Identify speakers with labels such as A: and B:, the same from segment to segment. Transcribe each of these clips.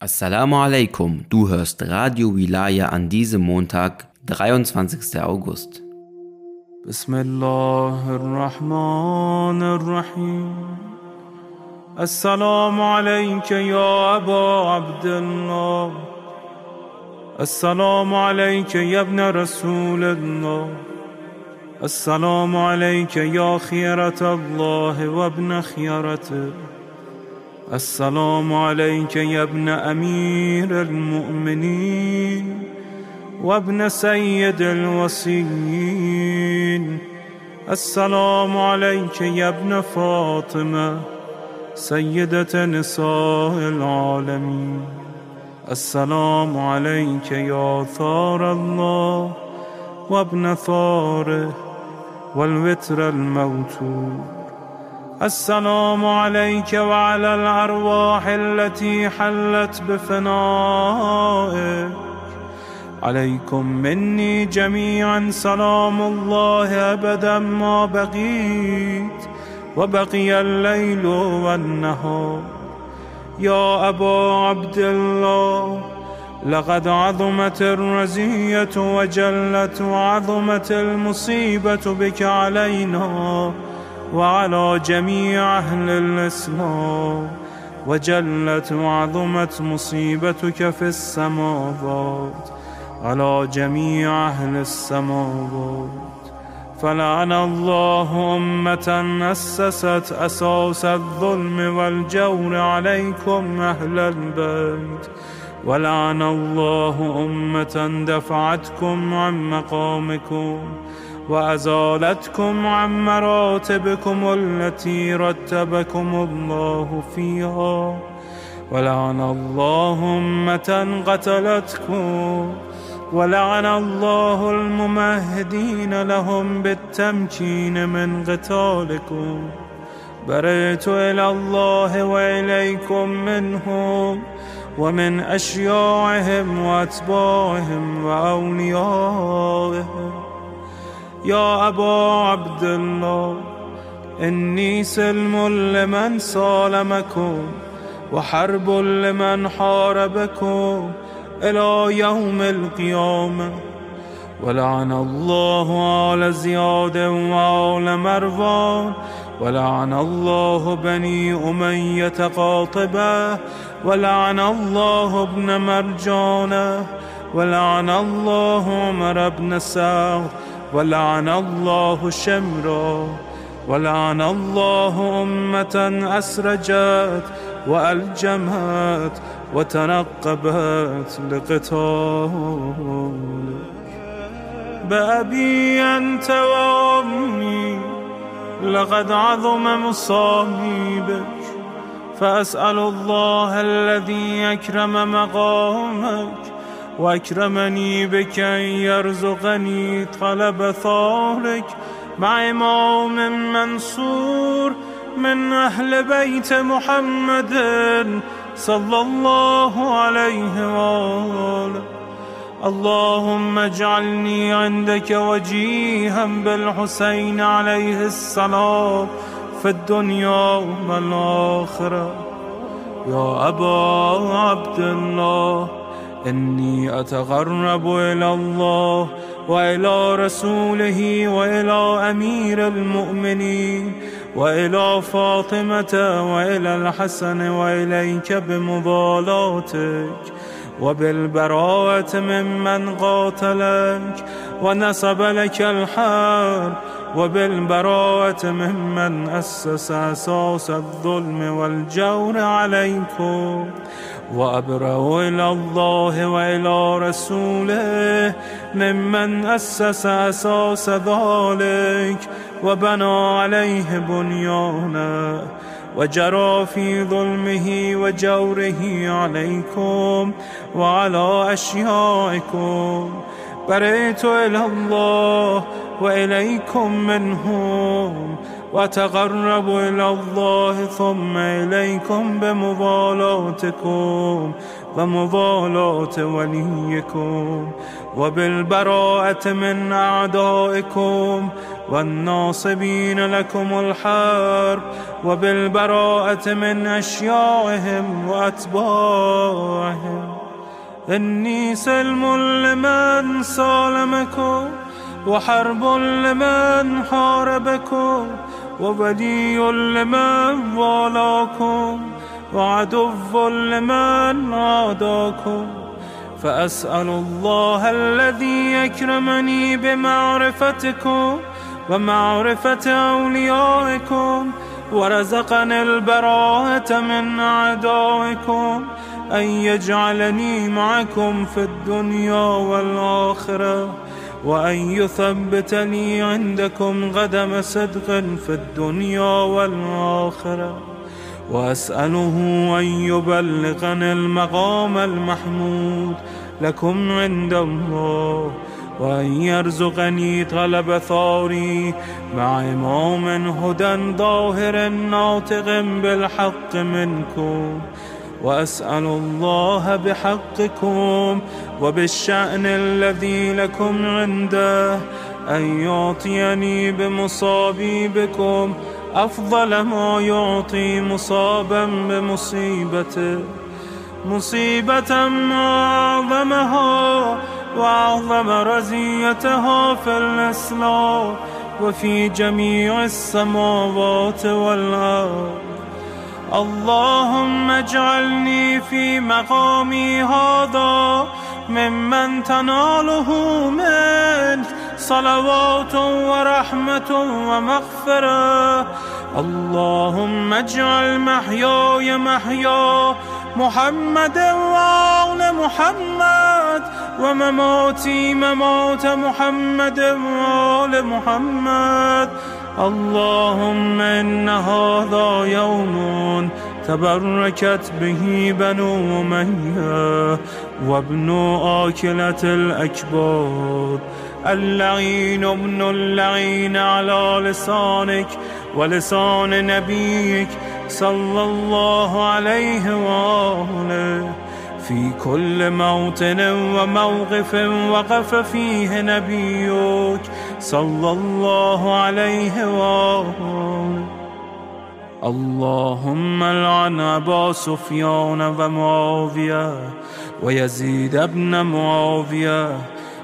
A: Assalamu alaikum, du hörst Radio Wilaya an diesem Montag, 23. August.
B: بسم الله الرحمن الرحيم السلام عليك يا أبا عبد الله السلام عليك يا ابن رسول الله السلام عليك يا السلام عليك يا ابن أمير المؤمنين وابن سيد الوصيين. السلام عليك يا ابن فاطمة سيدة نساء العالمين. السلام عليك يا ثار الله وابن ثاره والوتر الموتور السلام عليك وعلى الأرواح التي حلت بفنائك. عليكم مني جميعا سلام الله أبدا ما بقيت وبقي الليل والنهار. يا أبا عبد الله لقد عظمت الرزية وجلت وعظمت المصيبة بك علينا. وعلى جميع أهل الإسلام وجلت وعظمت مصيبتك في السماوات. على جميع أهل السماوات. فلعن الله أمة أسست أساس الظلم والجور عليكم أهل البيت. ولعن الله أمة دفعتكم عن مقامكم. وأزالتكم عن مراتبكم التي رتبكم الله فيها. ولعن الله أمة قتلتكم. ولعن الله الممهدين لهم بالتمكين من قتالكم. بريت إلى الله وإليكم منهم ومن أشياعهم وأتباعهم وأوليائهم. يا أبا عبد الله إني سلم لمن سالمكم وحرب لمن حاربكم إلى يوم القيامة. ولعن الله آل زياد وآل مروان ولعن الله بني أمية قاطبة ولعن الله ابن مرجانة ولعن الله عمر بن سعد. ولعن الله شمرا ولعن الله أمة أسرجت وألجمت وتنقبت لقتالك بأبي أنت وأمي لقد عظم مصابيبك فأسأل الله الذي أكرم مقامك وأكرمني بك أن يرزقني طلب ثارك مع إمام منصور من أهل بيت محمد صلى الله عليه وآله اللهم اجعلني عندك وجيها بالحسين عليه السلام في الدنيا والآخرة يا أبا عبد الله إني أتقرب إلى الله وإلى رسوله وإلى أمير المؤمنين وإلى فاطمة وإلى الحسن وإليك بمضالاتك وبالبراءة ممن قاتلك ونسب لك الحرب وبالبراءة ممن أسس أساس الظلم والجور عليكم وأبرأ إلى الله وإلى رسوله ممن أسس أساس ذلك وبنى عليه بنيانا وجرى في ظلمه وجوره عليكم وعلى أشيائكم بريت إلى الله وإليكم منهم. وتقرب إلى الله ثم إليكم بمضالاتكم ومضالاة وليكم وبالبراءة من أعدائكم والناصبين لكم الحرب وبالبراءة من أشيائهم وأتباعهم. إني سلم لمن سالمكم وحرب لمن حاربكم. وولي لمن والاكم وعدو لمن عاداكم. فأسأل الله الذي يكرمني بمعرفتكم ومعرفة أوليائكم ورزقني البراءة من أعدائكم أن يجعلني معكم في الدنيا والآخرة. وأن يثبتني عندكم غدم صدق في الدنيا والآخرة. وأسأله أن يبلغني المقام المحمود لكم عند الله وأن يرزقني طلب ثوري مع إمام هدى ظاهر ناطق بالحق منكم. وأسأل الله بحقكم وبالشأن الذي لكم عنده أن يعطيني بمصابي بكم أفضل ما يعطي مصابا بمصيبته مصيبة ما أعظمها وأعظم رزيتها في الإسلام وفي جميع السماوات والأرض. اللهم اجعلني في مقامي هذا ممن تناله منك صلوات ورحمة ومغفرة. اللهم اجعل محياي محيا محمد وآل محمد ومماتي ممات محمد وآل محمد. اللهم إن هذا يوم تبركت به بنو أمية وابن آكلة الأكباد اللعين ابن اللعين على لسانك ولسان نبيك صلى الله عليه وآله. في كل موطن وموقف وقف فيه نبيك صلى الله عليه وآله. اللهم لعن أبا سفيان ومعاوية ويزيد ابن معاوية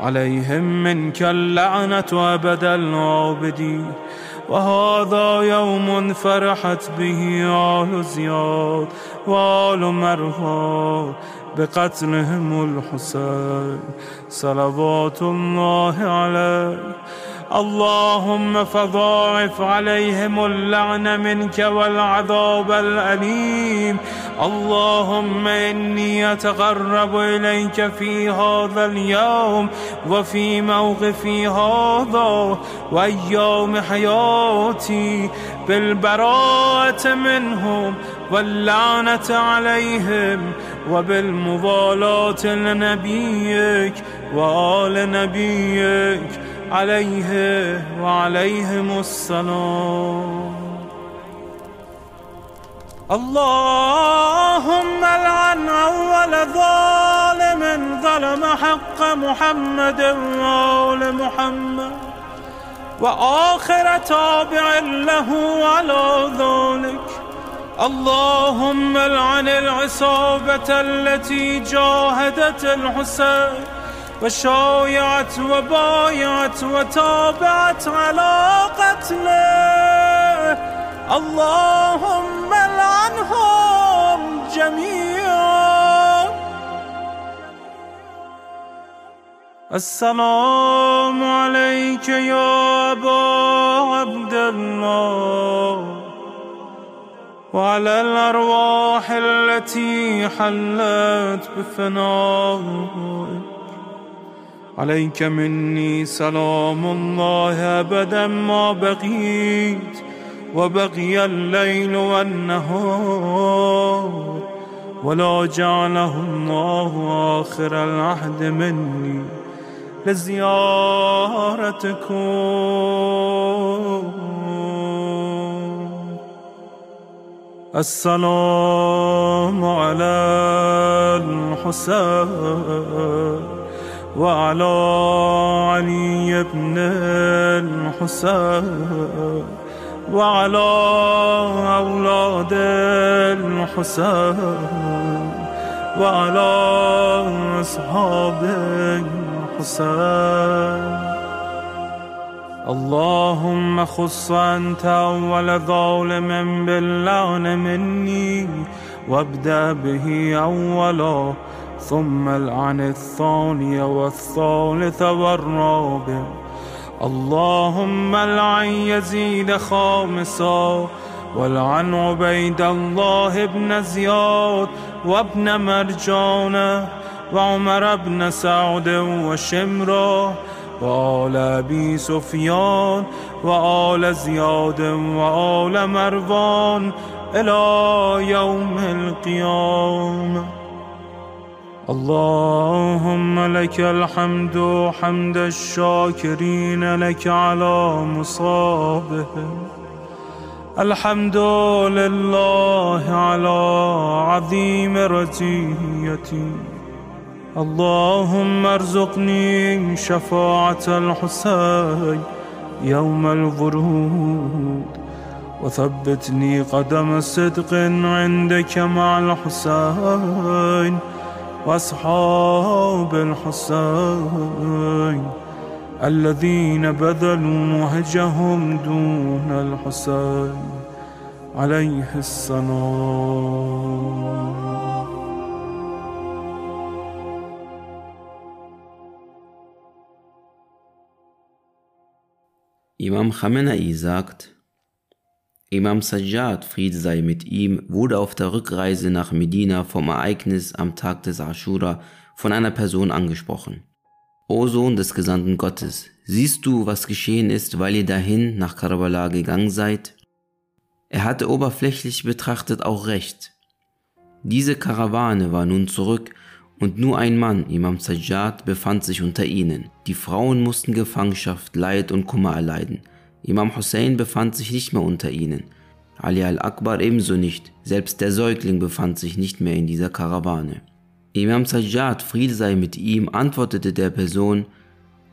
B: عليهم منك اللعنة أبد العابدين وهذا يوم فرحت به آل زياد وآل مروان بقتلهم الحسين. صلوات الله عليه. اللهم فضاعف عليهم اللعن منك والعذاب الأليم. اللهم إني أتقرب إليك في هذا اليوم وفي موقفي هذا وأيام حياتي بالبراءة منهم واللعنة عليهم وبالمضالاة لنبيك وآل نبيك. عليه وعليهم السلام. اللهم لعن أول ظالم ظلم حق محمد وآل محمد. وآخر تابع له على ذلك. اللهم لعن العصابة التي جاهدت الحسين. وشايعت وبايعت وتابعت على قتله اللهم لعنهم جميعا. السلام عليك يا أبا عبد الله. وعلى الأرواح التي حلت بفنائك عليك مني سلام الله أبدا ما بقيت وبقي الليل والنهار ولا جعله الله آخر العهد مني لزيارتكم. السلام على الحسين. وعلى علي بن الحسين وعلى أولاد الحسين وعلى أصحاب الحسين. اللهم خص أنت أول ظالم باللعن مني وابدأ به أولا. ثم العن الثاني والثالث والرابع. اللهم العن يزيد خامسا والعن عبيد الله بن زياد وابن مرجانه وعمر بن سعد وشمره وآل أبي سفيان وآل زياد وآل مروان إلى يوم القيامة. اللهم لك الحمد حمد الشاكرين لك على مصابهم. الحمد لله على عظيم رجيتي اللهم ارزقني شفاعة الحسين يوم الورود. وثبتني قدم صدق عندك مع الحسين. وأصحاب الحسين الذين بذلوا وهجهم دون الحسين عليه السلام.
A: Imam Khamenei sagt, Imam Sajjad, Friede sei mit ihm, wurde auf der Rückreise nach Medina vom Ereignis am Tag des Ashura von einer Person angesprochen. O Sohn des Gesandten Gottes, siehst du, was geschehen ist, weil ihr dahin nach Karbala gegangen seid? Er hatte oberflächlich betrachtet auch recht. Diese Karawane war nun zurück und nur ein Mann, Imam Sajjad, befand sich unter ihnen. Die Frauen mussten Gefangenschaft, Leid und Kummer erleiden. Imam Hussein befand sich nicht mehr unter ihnen. Ali al-Akbar ebenso nicht, selbst der Säugling befand sich nicht mehr in dieser Karawane. Imam Sajjad, Friede sei mit ihm, antwortete der Person,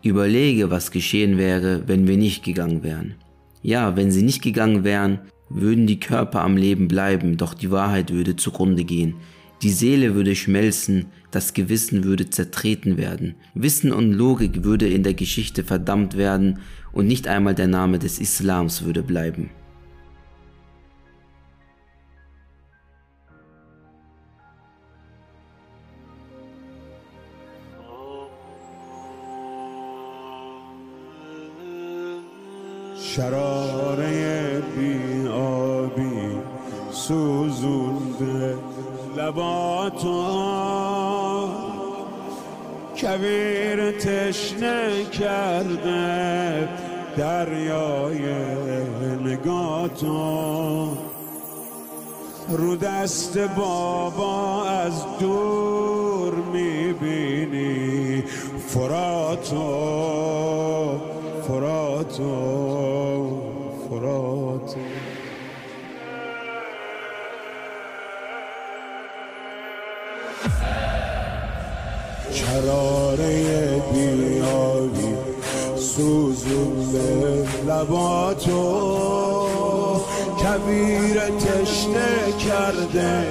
A: Überlege, was geschehen wäre, wenn wir nicht gegangen wären. Ja, wenn sie nicht gegangen wären, würden die Körper am Leben bleiben, doch die Wahrheit würde zugrunde gehen. Die Seele würde schmelzen, das Gewissen würde zertreten werden, Wissen und Logik würde in der Geschichte verdammt werden und nicht einmal der Name des Islams würde bleiben.
C: شراره بی آبی سوزونده لباتو کویر تشنه کرده دریای نگاتو رو دست بابا از دور می‌بینی. فراتو فراتو کراره بیایی سوزون لباتو. کبیر تشنه کرده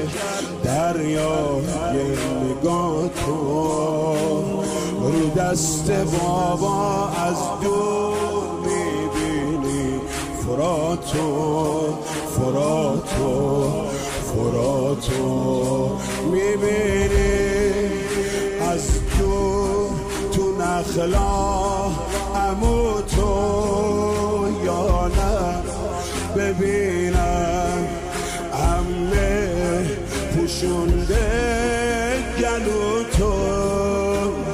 C: دریای نگاتو. رو دست بابا از دور می‌بینی. فراتو فراتو فراتو. می‌بینی از تو نخلا امو تو یا نه؟ ببینم امه پوشونده گلو تو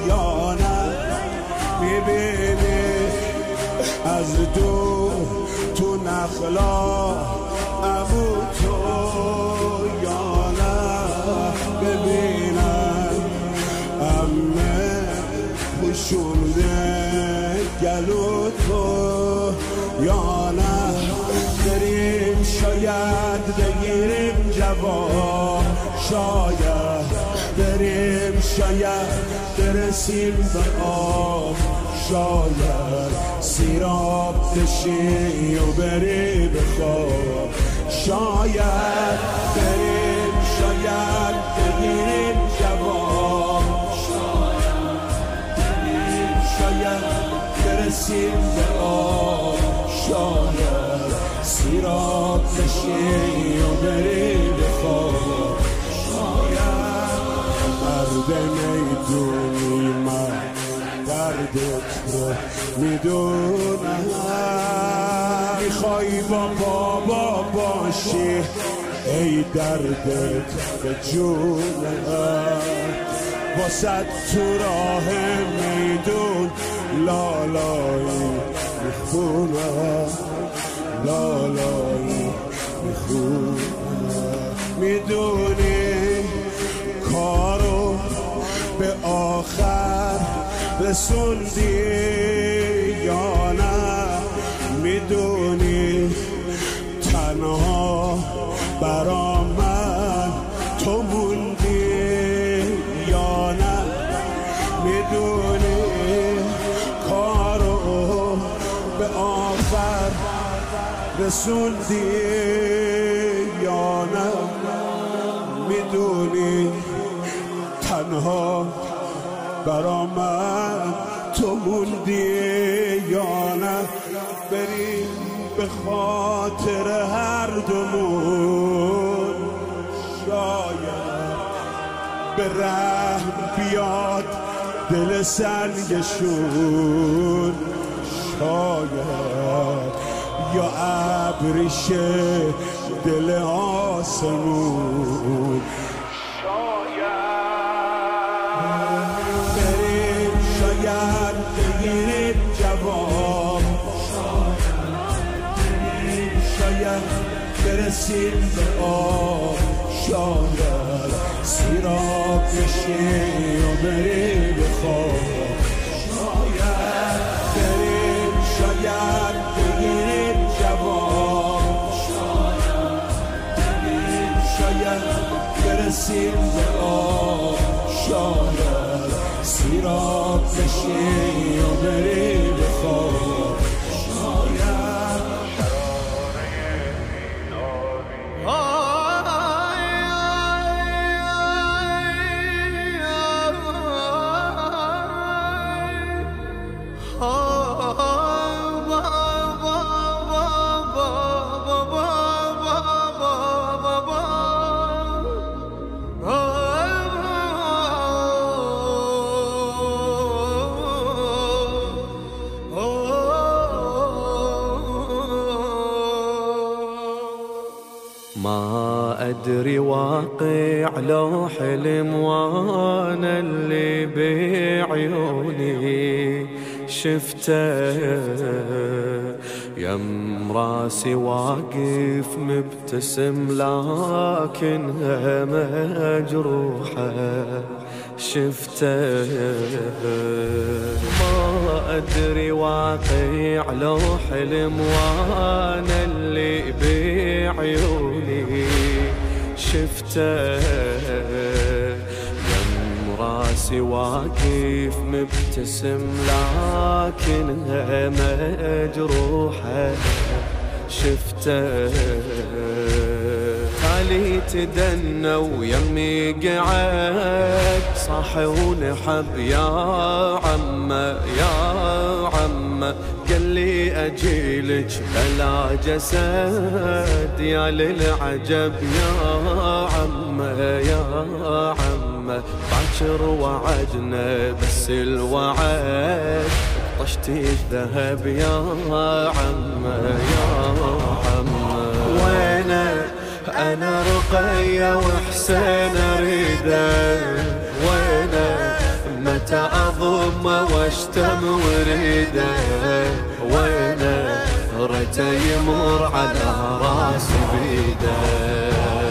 C: یا نه؟ می‌بینی از دو تو نخلا امو شاید بریم شاید برسیم به آب. شاید سیراب بشی و بری به خواب. شاید بریم شاید بگیریم جواب. شاید بریم شاید برسیم به آب. شاید سیراب بشی و بریم مرد می‌دونی من دردت رو می‌دونم می‌خوای با بابا باشی ای دردت به جونم واسد تو راه میدون لالایی می‌خونم لالایی می‌خونم. می‌دونی رسوندی یا نه می‌دونی تنها برا من تو موندی یا نه؟ می‌دونی کارو به آخر رسوندی یا نه؟ می‌دونی تنها برا من تو موندی یا نه؟ بریم به خاطر هر دومون. شاید به رحم بیاد دل سنگشون شاید یا ابریشه دل آسمون. برسیم به آب شاید سیراب بشیم و بریم به خواب. شاید بریم شاید بگیریم جواب شاید برسیم به آب شاید سیراب بشیم و بریم
D: واقع لو حلم وأنا اللي بعيوني. شفته يم راسي واقف مبتسم لكنها مجروحة شفته ما أدري واقع لو حلم وأنا اللي بعيوني. شفته. يم راسي واقف مبتسم لكنها مجروحة. شفته. تالي تدنى ويمي قعد صاح ونحب يا عمة يا لي أجيلك بلا جسد يا للعجب يا عمه يا عمه باكر وعدنا بس الوعد طشتي الذهب يا عمه يا عمه وينه أنا رقية وحسين وينه متى اضم واشتم وريده. وينه ريته يمر على راسي بيده.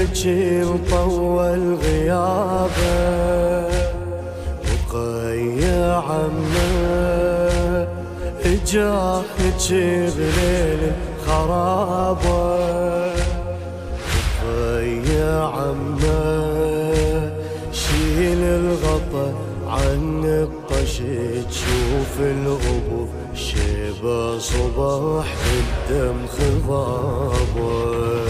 D: يبكي وطول غيابه وقيع عمه. اجاه يجيب بليل خرابه وقيع عمه. شيل الغطا عن الطشي تشوف الغبور شبه صباح الدم خضابه.